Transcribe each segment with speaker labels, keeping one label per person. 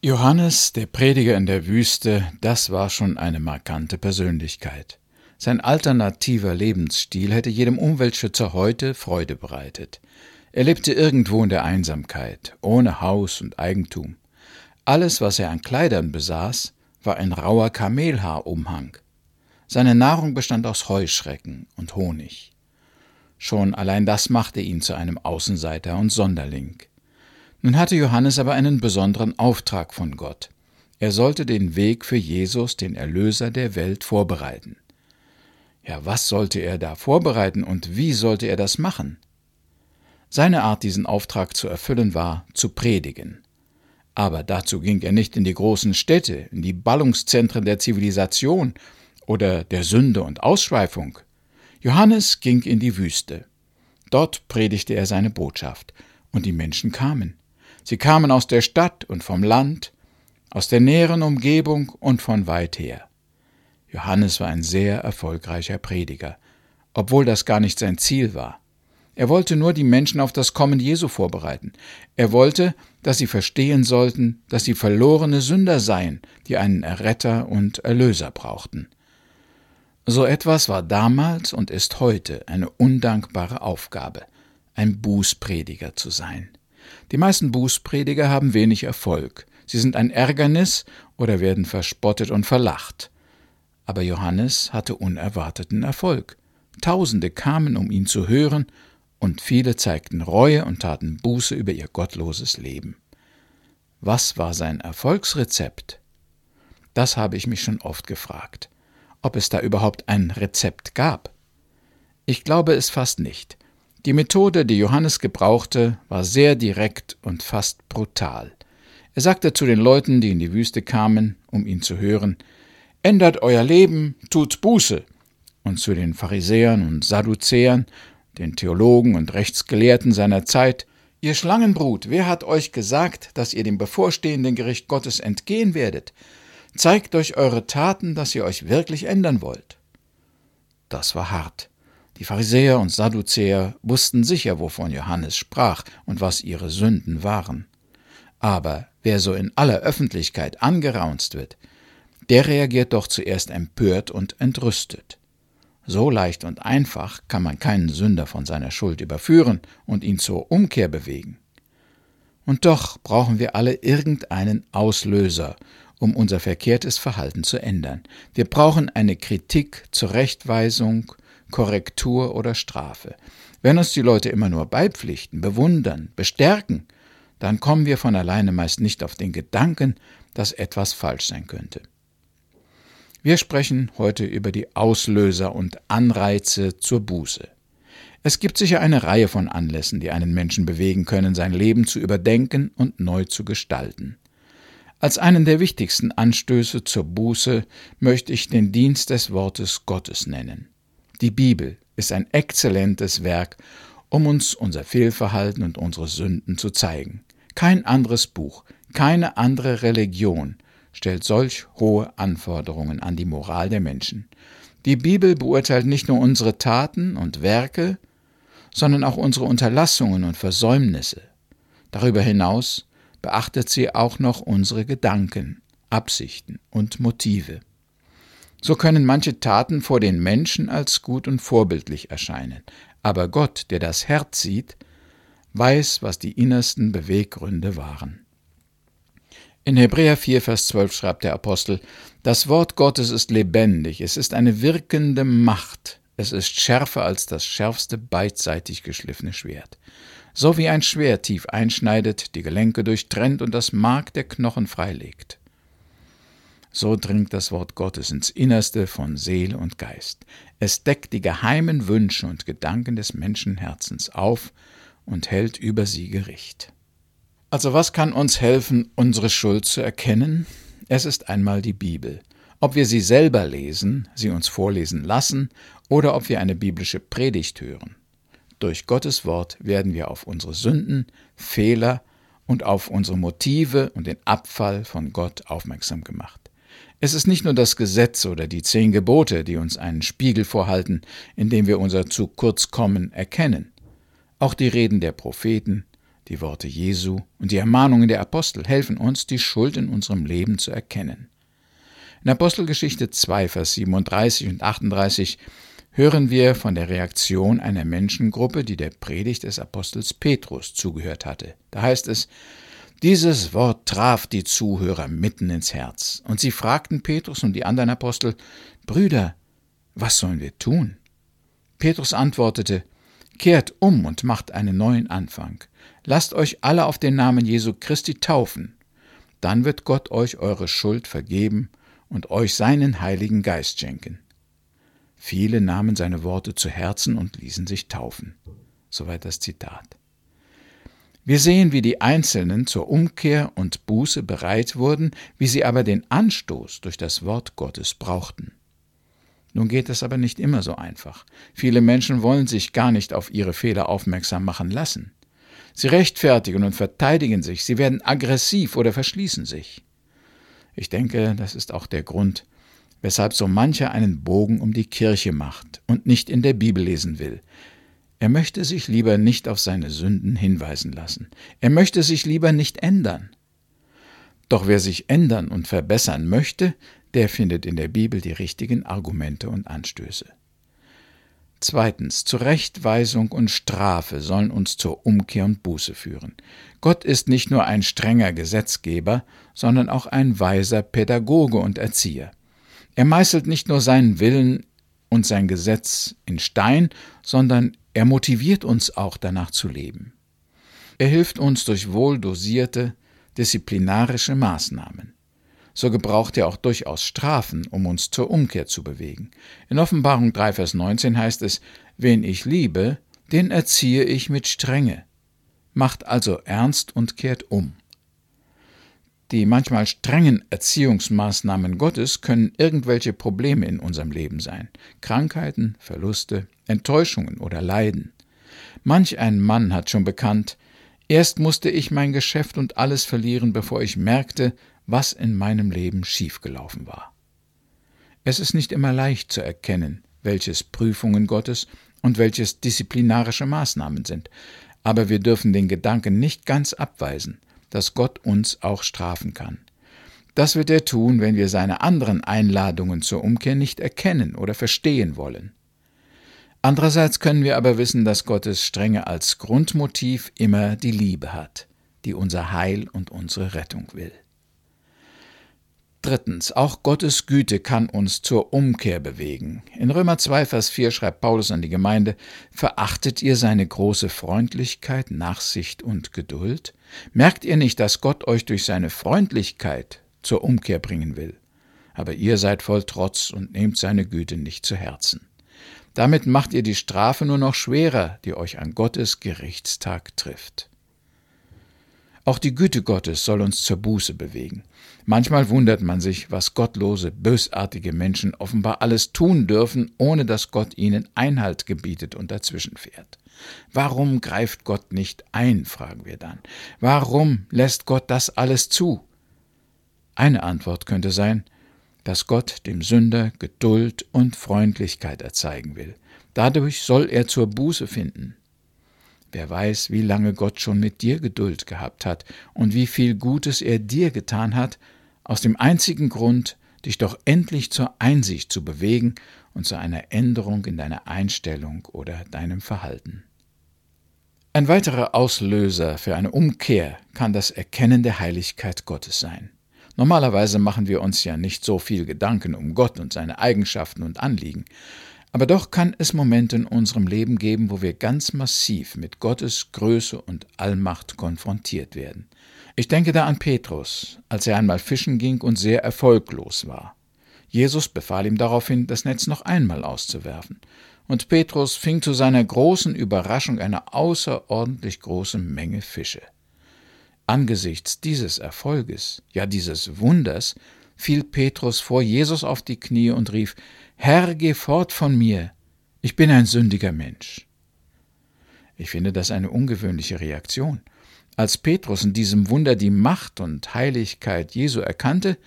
Speaker 1: Johannes, der Prediger in der Wüste, das war schon eine markante Persönlichkeit. Sein alternativer Lebensstil hätte jedem Umweltschützer heute Freude bereitet. Er lebte irgendwo in der Einsamkeit, ohne Haus und Eigentum. Alles, was er an Kleidern besaß, war ein rauer Kamelhaarumhang. Seine Nahrung bestand aus Heuschrecken und Honig. Schon allein das machte ihn zu einem Außenseiter und Sonderling. Nun hatte Johannes aber einen besonderen Auftrag von Gott. Er sollte den Weg für Jesus, den Erlöser der Welt, vorbereiten. Ja, was sollte er da vorbereiten und wie sollte er das machen? Seine Art, diesen Auftrag zu erfüllen, war zu predigen. Aber dazu ging er nicht in die großen Städte, in die Ballungszentren der Zivilisation oder der Sünde und Ausschweifung. Johannes ging in die Wüste. Dort predigte er seine Botschaft, und die Menschen kamen. Sie kamen aus der Stadt und vom Land, aus der näheren Umgebung und von weit her. Johannes war ein sehr erfolgreicher Prediger, obwohl das gar nicht sein Ziel war. Er wollte nur die Menschen auf das Kommen Jesu vorbereiten. Er wollte, dass sie verstehen sollten, dass sie verlorene Sünder seien, die einen Erretter und Erlöser brauchten. So etwas war damals und ist heute eine undankbare Aufgabe, ein Bußprediger zu sein. Die meisten Bußprediger haben wenig Erfolg. Sie sind ein Ärgernis oder werden verspottet und verlacht. Aber Johannes hatte unerwarteten Erfolg. Tausende kamen, um ihn zu hören, und viele zeigten Reue und taten Buße über ihr gottloses Leben. Was war sein Erfolgsrezept? Das habe ich mich schon oft gefragt, ob es da überhaupt ein Rezept gab. Ich glaube es fast nicht. Die Methode, die Johannes gebrauchte, war sehr direkt und fast brutal. Er sagte zu den Leuten, die in die Wüste kamen, um ihn zu hören, Ändert euer Leben, tut Buße. Und zu den Pharisäern und Sadduzäern, den Theologen und Rechtsgelehrten seiner Zeit, Ihr Schlangenbrut, wer hat euch gesagt, dass ihr dem bevorstehenden Gericht Gottes entgehen werdet? Zeigt durch eure Taten, dass ihr euch wirklich ändern wollt. Das war hart. Die Pharisäer und Sadduzäer wussten sicher, wovon Johannes sprach und was ihre Sünden waren. Aber wer so in aller Öffentlichkeit angeraunzt wird, der reagiert doch zuerst empört und entrüstet. So leicht und einfach kann man keinen Sünder von seiner Schuld überführen und ihn zur Umkehr bewegen. Und doch brauchen wir alle irgendeinen Auslöser, um unser verkehrtes Verhalten zu ändern. Wir brauchen eine Kritik, Zurechtweisung, Korrektur oder Strafe. Wenn uns die Leute immer nur beipflichten, bewundern, bestärken, dann kommen wir von alleine meist nicht auf den Gedanken, dass etwas falsch sein könnte. Wir sprechen heute über die Auslöser und Anreize zur Buße. Es gibt sicher eine Reihe von Anlässen, die einen Menschen bewegen können, sein Leben zu überdenken und neu zu gestalten. Als einen der wichtigsten Anstöße zur Buße möchte ich den Dienst des Wortes Gottes nennen. Die Bibel ist ein exzellentes Werk, um uns unser Fehlverhalten und unsere Sünden zu zeigen. Kein anderes Buch, keine andere Religion stellt solch hohe Anforderungen an die Moral der Menschen. Die Bibel beurteilt nicht nur unsere Taten und Werke, sondern auch unsere Unterlassungen und Versäumnisse. Darüber hinaus beachtet sie auch noch unsere Gedanken, Absichten und Motive. So können manche Taten vor den Menschen als gut und vorbildlich erscheinen, aber Gott, der das Herz sieht, weiß, was die innersten Beweggründe waren. In Hebräer 4, Vers 12 schreibt der Apostel, das Wort Gottes ist lebendig, es ist eine wirkende Macht, es ist schärfer als das schärfste beidseitig geschliffene Schwert. So wie ein Schwert tief einschneidet, die Gelenke durchtrennt und das Mark der Knochen freilegt. So dringt das Wort Gottes ins Innerste von Seele und Geist. Es deckt die geheimen Wünsche und Gedanken des Menschenherzens auf und hält über sie Gericht. Also was kann uns helfen, unsere Schuld zu erkennen? Es ist einmal die Bibel. Ob wir sie selber lesen, sie uns vorlesen lassen oder ob wir eine biblische Predigt hören. Durch Gottes Wort werden wir auf unsere Sünden, Fehler und auf unsere Motive und den Abfall von Gott aufmerksam gemacht. Es ist nicht nur das Gesetz oder die zehn Gebote, die uns einen Spiegel vorhalten, in dem wir unser zu kurz kommen erkennen. Auch die Reden der Propheten, Die Worte Jesu und die Ermahnungen der Apostel helfen uns, die Schuld in unserem Leben zu erkennen. In Apostelgeschichte 2, Vers 37 und 38 hören wir von der Reaktion einer Menschengruppe, die der Predigt des Apostels Petrus zugehört hatte. Da heißt es, dieses Wort traf die Zuhörer mitten ins Herz, und sie fragten Petrus und die anderen Apostel, Brüder, was sollen wir tun? Petrus antwortete, Kehrt um und macht einen neuen Anfang. Lasst euch alle auf den Namen Jesu Christi taufen. Dann wird Gott euch eure Schuld vergeben und euch seinen Heiligen Geist schenken. Viele nahmen seine Worte zu Herzen und ließen sich taufen. Soweit das Zitat. Wir sehen, wie die Einzelnen zur Umkehr und Buße bereit wurden, wie sie aber den Anstoß durch das Wort Gottes brauchten. Nun geht es aber nicht immer so einfach. Viele Menschen wollen sich gar nicht auf ihre Fehler aufmerksam machen lassen. Sie rechtfertigen und verteidigen sich, sie werden aggressiv oder verschließen sich. Ich denke, das ist auch der Grund, weshalb so mancher einen Bogen um die Kirche macht und nicht in der Bibel lesen will. Er möchte sich lieber nicht auf seine Sünden hinweisen lassen. Er möchte sich lieber nicht ändern. Doch wer sich ändern und verbessern möchte, der findet in der Bibel die richtigen Argumente und Anstöße. Zweitens, Zurechtweisung und Strafe sollen uns zur Umkehr und Buße führen. Gott ist nicht nur ein strenger Gesetzgeber, sondern auch ein weiser Pädagoge und Erzieher. Er meißelt nicht nur seinen Willen und sein Gesetz in Stein, sondern er motiviert uns auch danach zu leben. Er hilft uns durch wohl dosierte, disziplinarische Maßnahmen. So gebraucht er auch durchaus Strafen, um uns zur Umkehr zu bewegen. In Offenbarung 3, Vers 19 heißt es, Wen ich liebe, den erziehe ich mit Strenge. Macht also ernst und kehrt um. Die manchmal strengen Erziehungsmaßnahmen Gottes können irgendwelche Probleme in unserem Leben sein. Krankheiten, Verluste, Enttäuschungen oder Leiden. Manch ein Mann hat schon bekannt, erst musste ich mein Geschäft und alles verlieren, bevor ich merkte, was in meinem Leben schiefgelaufen war. Es ist nicht immer leicht zu erkennen, welches Prüfungen Gottes und welches disziplinarische Maßnahmen sind, aber wir dürfen den Gedanken nicht ganz abweisen, dass Gott uns auch strafen kann. Das wird er tun, wenn wir seine anderen Einladungen zur Umkehr nicht erkennen oder verstehen wollen. Andererseits können wir aber wissen, dass Gottes Strenge als Grundmotiv immer die Liebe hat, die unser Heil und unsere Rettung will. Drittens, auch Gottes Güte kann uns zur Umkehr bewegen. In Römer 2, Vers 4 schreibt Paulus an die Gemeinde, Verachtet ihr seine große Freundlichkeit, Nachsicht und Geduld? Merkt ihr nicht, dass Gott euch durch seine Freundlichkeit zur Umkehr bringen will? Aber ihr seid voll Trotz und nehmt seine Güte nicht zu Herzen. Damit macht ihr die Strafe nur noch schwerer, die euch an Gottes Gerichtstag trifft. Auch die Güte Gottes soll uns zur Buße bewegen. Manchmal wundert man sich, was gottlose, bösartige Menschen offenbar alles tun dürfen, ohne dass Gott ihnen Einhalt gebietet und dazwischen fährt. Warum greift Gott nicht ein, fragen wir dann. Warum lässt Gott das alles zu? Eine Antwort könnte sein, dass Gott dem Sünder Geduld und Freundlichkeit erzeigen will. Dadurch soll er zur Buße finden. Wer weiß, wie lange Gott schon mit dir Geduld gehabt hat und wie viel Gutes er dir getan hat, aus dem einzigen Grund, dich doch endlich zur Einsicht zu bewegen und zu einer Änderung in deiner Einstellung oder deinem Verhalten. Ein weiterer Auslöser für eine Umkehr kann das Erkennen der Heiligkeit Gottes sein. Normalerweise machen wir uns ja nicht so viel Gedanken um Gott und seine Eigenschaften und Anliegen, aber doch kann es Momente in unserem Leben geben, wo wir ganz massiv mit Gottes Größe und Allmacht konfrontiert werden. Ich denke da an Petrus, als er einmal fischen ging und sehr erfolglos war. Jesus befahl ihm daraufhin, das Netz noch einmal auszuwerfen. Und Petrus fing zu seiner großen Überraschung eine außerordentlich große Menge Fische. Angesichts dieses Erfolges, ja dieses Wunders, fiel Petrus vor Jesus auf die Knie und rief Herr, geh fort von mir, ich bin ein sündiger Mensch. Ich finde das eine ungewöhnliche Reaktion. Als Petrus in diesem Wunder die Macht und Heiligkeit Jesu erkannte,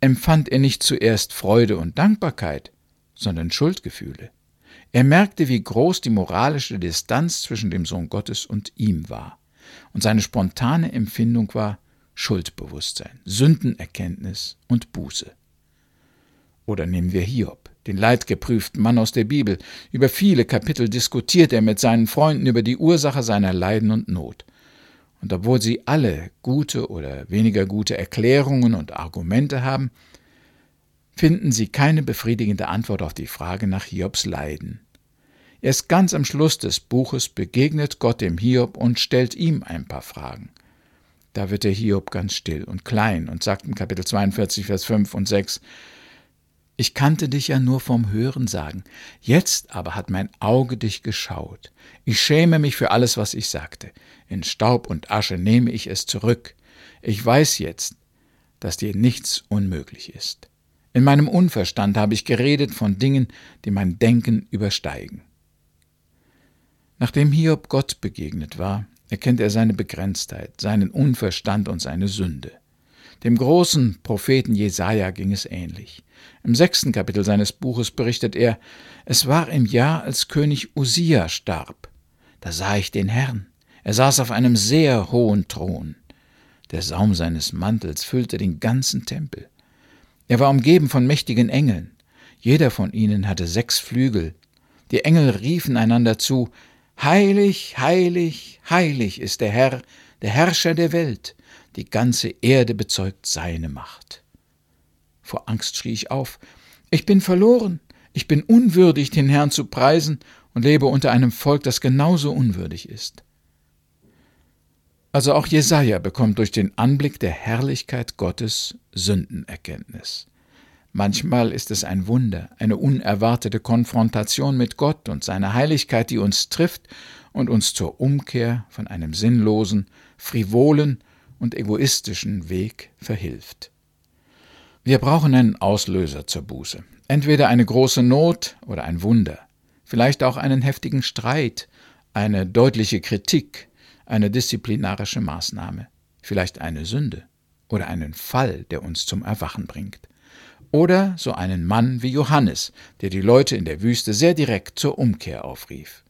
Speaker 1: empfand er nicht zuerst Freude und Dankbarkeit, sondern Schuldgefühle. Er merkte, wie groß die moralische Distanz zwischen dem Sohn Gottes und ihm war. und seine spontane Empfindung war Schuldbewusstsein, Sündenerkenntnis und Buße. Oder nehmen wir Hiob, den leidgeprüften Mann aus der Bibel. Über viele Kapitel diskutiert er mit seinen Freunden über die Ursache seiner Leiden und Not. Und obwohl sie alle gute oder weniger gute Erklärungen und Argumente haben, finden sie keine befriedigende Antwort auf die Frage nach Hiobs Leiden. Erst ganz am Schluss des Buches begegnet Gott dem Hiob und stellt ihm ein paar Fragen. Da wird der Hiob ganz still und klein und sagt in Kapitel 42, Vers 5 und 6, ich kannte dich ja nur vom Hören sagen. Jetzt aber hat mein Auge dich geschaut. Ich schäme mich für alles, was ich sagte. In Staub und Asche nehme ich es zurück. Ich weiß jetzt, dass dir nichts unmöglich ist. In meinem Unverstand habe ich geredet von Dingen, die mein Denken übersteigen. Nachdem Hiob Gott begegnet war, erkennt er seine Begrenztheit, seinen Unverstand und seine Sünde. Dem großen Propheten Jesaja ging es ähnlich. Im sechsten Kapitel seines Buches berichtet er: Es war im Jahr, als König Usia starb. Da sah ich den Herrn. Er saß auf einem sehr hohen Thron. Der Saum seines Mantels füllte den ganzen Tempel. Er war umgeben von mächtigen Engeln. Jeder von ihnen hatte sechs Flügel. Die Engel riefen einander zu: Heilig, heilig, heilig ist der Herr, der Herrscher der Welt die ganze Erde bezeugt seine Macht. Vor Angst schrie ich auf. Ich bin verloren. Ich bin unwürdig, den Herrn zu preisen und lebe unter einem Volk, das genauso unwürdig ist. Also auch Jesaja bekommt durch den Anblick der Herrlichkeit Gottes Sündenerkenntnis. Manchmal ist es ein Wunder, eine unerwartete Konfrontation mit Gott und seiner Heiligkeit, die uns trifft und uns zur Umkehr von einem sinnlosen, frivolen und egoistischen Weg verhilft. Wir brauchen einen Auslöser zur Buße. Entweder eine große Not oder ein Wunder, vielleicht auch einen heftigen Streit, eine deutliche Kritik, eine disziplinarische Maßnahme, vielleicht eine Sünde oder einen Fall, der uns zum Erwachen bringt. Oder so einen Mann wie Johannes, der die Leute in der Wüste sehr direkt zur Umkehr aufrief.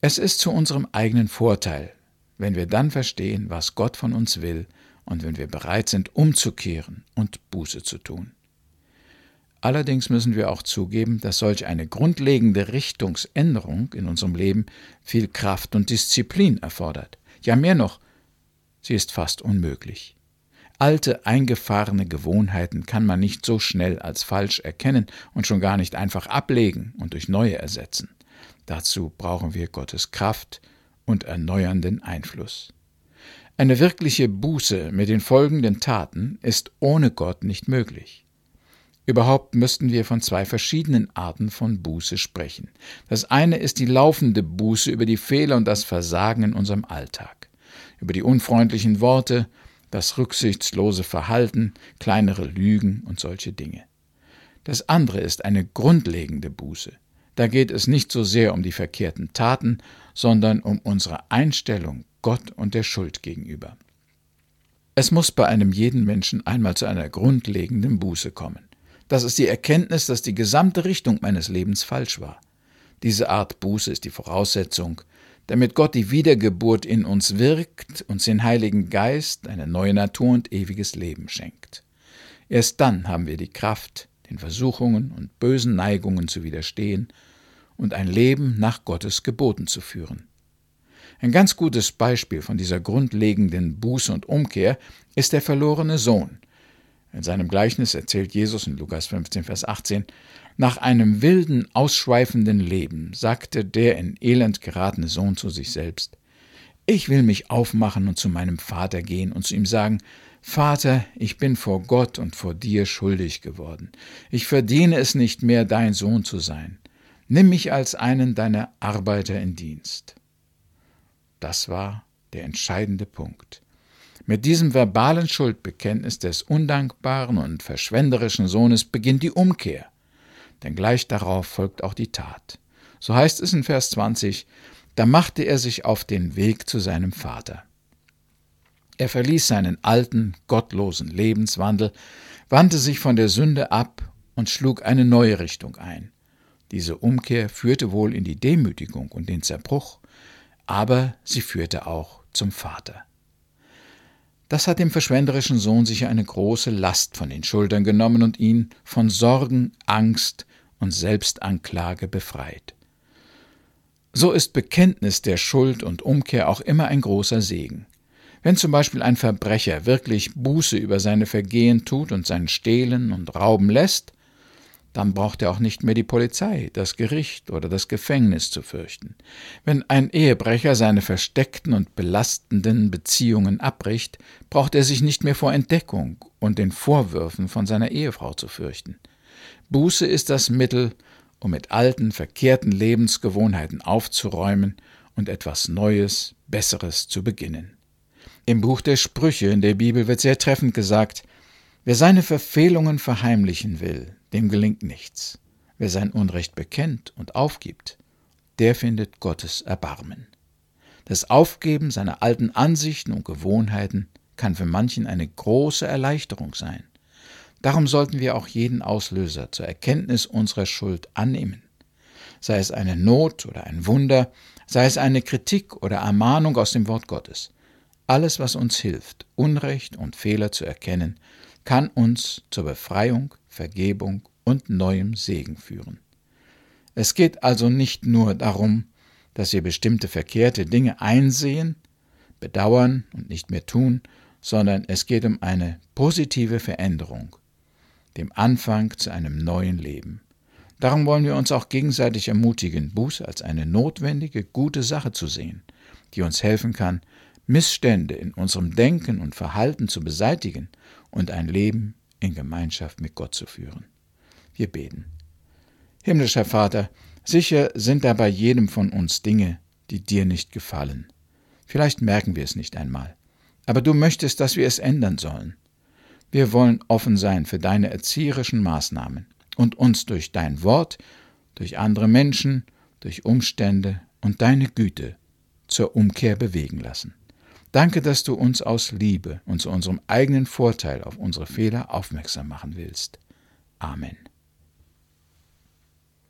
Speaker 1: Es ist zu unserem eigenen Vorteil, wenn wir dann verstehen, was Gott von uns will und wenn wir bereit sind, umzukehren und Buße zu tun. Allerdings müssen wir auch zugeben, dass solch eine grundlegende Richtungsänderung in unserem Leben viel Kraft und Disziplin erfordert. Ja mehr noch, sie ist fast unmöglich. Alte, eingefahrene Gewohnheiten kann man nicht so schnell als falsch erkennen und schon gar nicht einfach ablegen und durch neue ersetzen. Dazu brauchen wir Gottes Kraft, und erneuernden Einfluss. Eine wirkliche Buße mit den folgenden Taten ist ohne Gott nicht möglich. Überhaupt müssten wir von zwei verschiedenen Arten von Buße sprechen. Das eine ist die laufende Buße über die Fehler und das Versagen in unserem Alltag, über die unfreundlichen Worte, das rücksichtslose Verhalten, kleinere Lügen und solche Dinge. Das andere ist eine grundlegende Buße, da geht es nicht so sehr um die verkehrten Taten, sondern um unsere Einstellung Gott und der Schuld gegenüber. Es muss bei einem jeden Menschen einmal zu einer grundlegenden Buße kommen. Das ist die Erkenntnis, dass die gesamte Richtung meines Lebens falsch war. Diese Art Buße ist die Voraussetzung, damit Gott die Wiedergeburt in uns wirkt, uns den Heiligen Geist, eine neue Natur und ewiges Leben schenkt. Erst dann haben wir die Kraft, den Versuchungen und bösen Neigungen zu widerstehen und ein Leben nach Gottes Geboten zu führen. Ein ganz gutes Beispiel von dieser grundlegenden Buße und Umkehr ist der verlorene Sohn. In seinem Gleichnis erzählt Jesus in Lukas 15, Vers 18, nach einem wilden, ausschweifenden Leben sagte der in Elend geratene Sohn zu sich selbst, ich will mich aufmachen und zu meinem Vater gehen und zu ihm sagen, Vater, ich bin vor Gott und vor dir schuldig geworden. Ich verdiene es nicht mehr, dein Sohn zu sein. Nimm mich als einen deiner Arbeiter in Dienst. Das war der entscheidende Punkt. Mit diesem verbalen Schuldbekenntnis des undankbaren und verschwenderischen Sohnes beginnt die Umkehr, denn gleich darauf folgt auch die Tat. So heißt es in Vers 20, da machte er sich auf den Weg zu seinem Vater. Er verließ seinen alten, gottlosen Lebenswandel, wandte sich von der Sünde ab und schlug eine neue Richtung ein. Diese Umkehr führte wohl in die Demütigung und den Zerbruch, aber sie führte auch zum Vater. Das hat dem verschwenderischen Sohn sicher eine große Last von den Schultern genommen und ihn von Sorgen, Angst und Selbstanklage befreit. So ist Bekenntnis der Schuld und Umkehr auch immer ein großer Segen. Wenn zum Beispiel ein Verbrecher wirklich Buße über seine Vergehen tut und sein Stehlen und Rauben lässt, dann braucht er auch nicht mehr die Polizei, das Gericht oder das Gefängnis zu fürchten. Wenn ein Ehebrecher seine versteckten und belastenden Beziehungen abbricht, braucht er sich nicht mehr vor Entdeckung und den Vorwürfen von seiner Ehefrau zu fürchten. Buße ist das Mittel, um mit alten, verkehrten Lebensgewohnheiten aufzuräumen und etwas Neues, Besseres zu beginnen. Im Buch der Sprüche in der Bibel wird sehr treffend gesagt, wer seine Verfehlungen verheimlichen will, dem gelingt nichts. Wer sein Unrecht bekennt und aufgibt, der findet Gottes Erbarmen. Das Aufgeben seiner alten Ansichten und Gewohnheiten kann für manchen eine große Erleichterung sein. Darum sollten wir auch jeden Auslöser zur Erkenntnis unserer Schuld annehmen. Sei es eine Not oder ein Wunder, sei es eine Kritik oder Ermahnung aus dem Wort Gottes. Alles, was uns hilft, Unrecht und Fehler zu erkennen, kann uns zur Befreiung, Vergebung und neuem Segen führen. Es geht also nicht nur darum, dass wir bestimmte verkehrte Dinge einsehen, bedauern und nicht mehr tun, sondern es geht um eine positive Veränderung, dem Anfang zu einem neuen Leben. Darum wollen wir uns auch gegenseitig ermutigen, Buß als eine notwendige, gute Sache zu sehen, die uns helfen kann, Missstände in unserem Denken und Verhalten zu beseitigen und ein Leben in Gemeinschaft mit Gott zu führen. Wir beten. Himmlischer Vater, sicher sind da bei jedem von uns Dinge, die dir nicht gefallen. Vielleicht merken wir es nicht einmal, aber du möchtest, dass wir es ändern sollen. Wir wollen offen sein für deine erzieherischen Maßnahmen und uns durch dein Wort, durch andere Menschen, durch Umstände und deine Güte zur Umkehr bewegen lassen. Danke, dass du uns aus Liebe und zu unserem eigenen Vorteil auf unsere Fehler aufmerksam machen willst. Amen.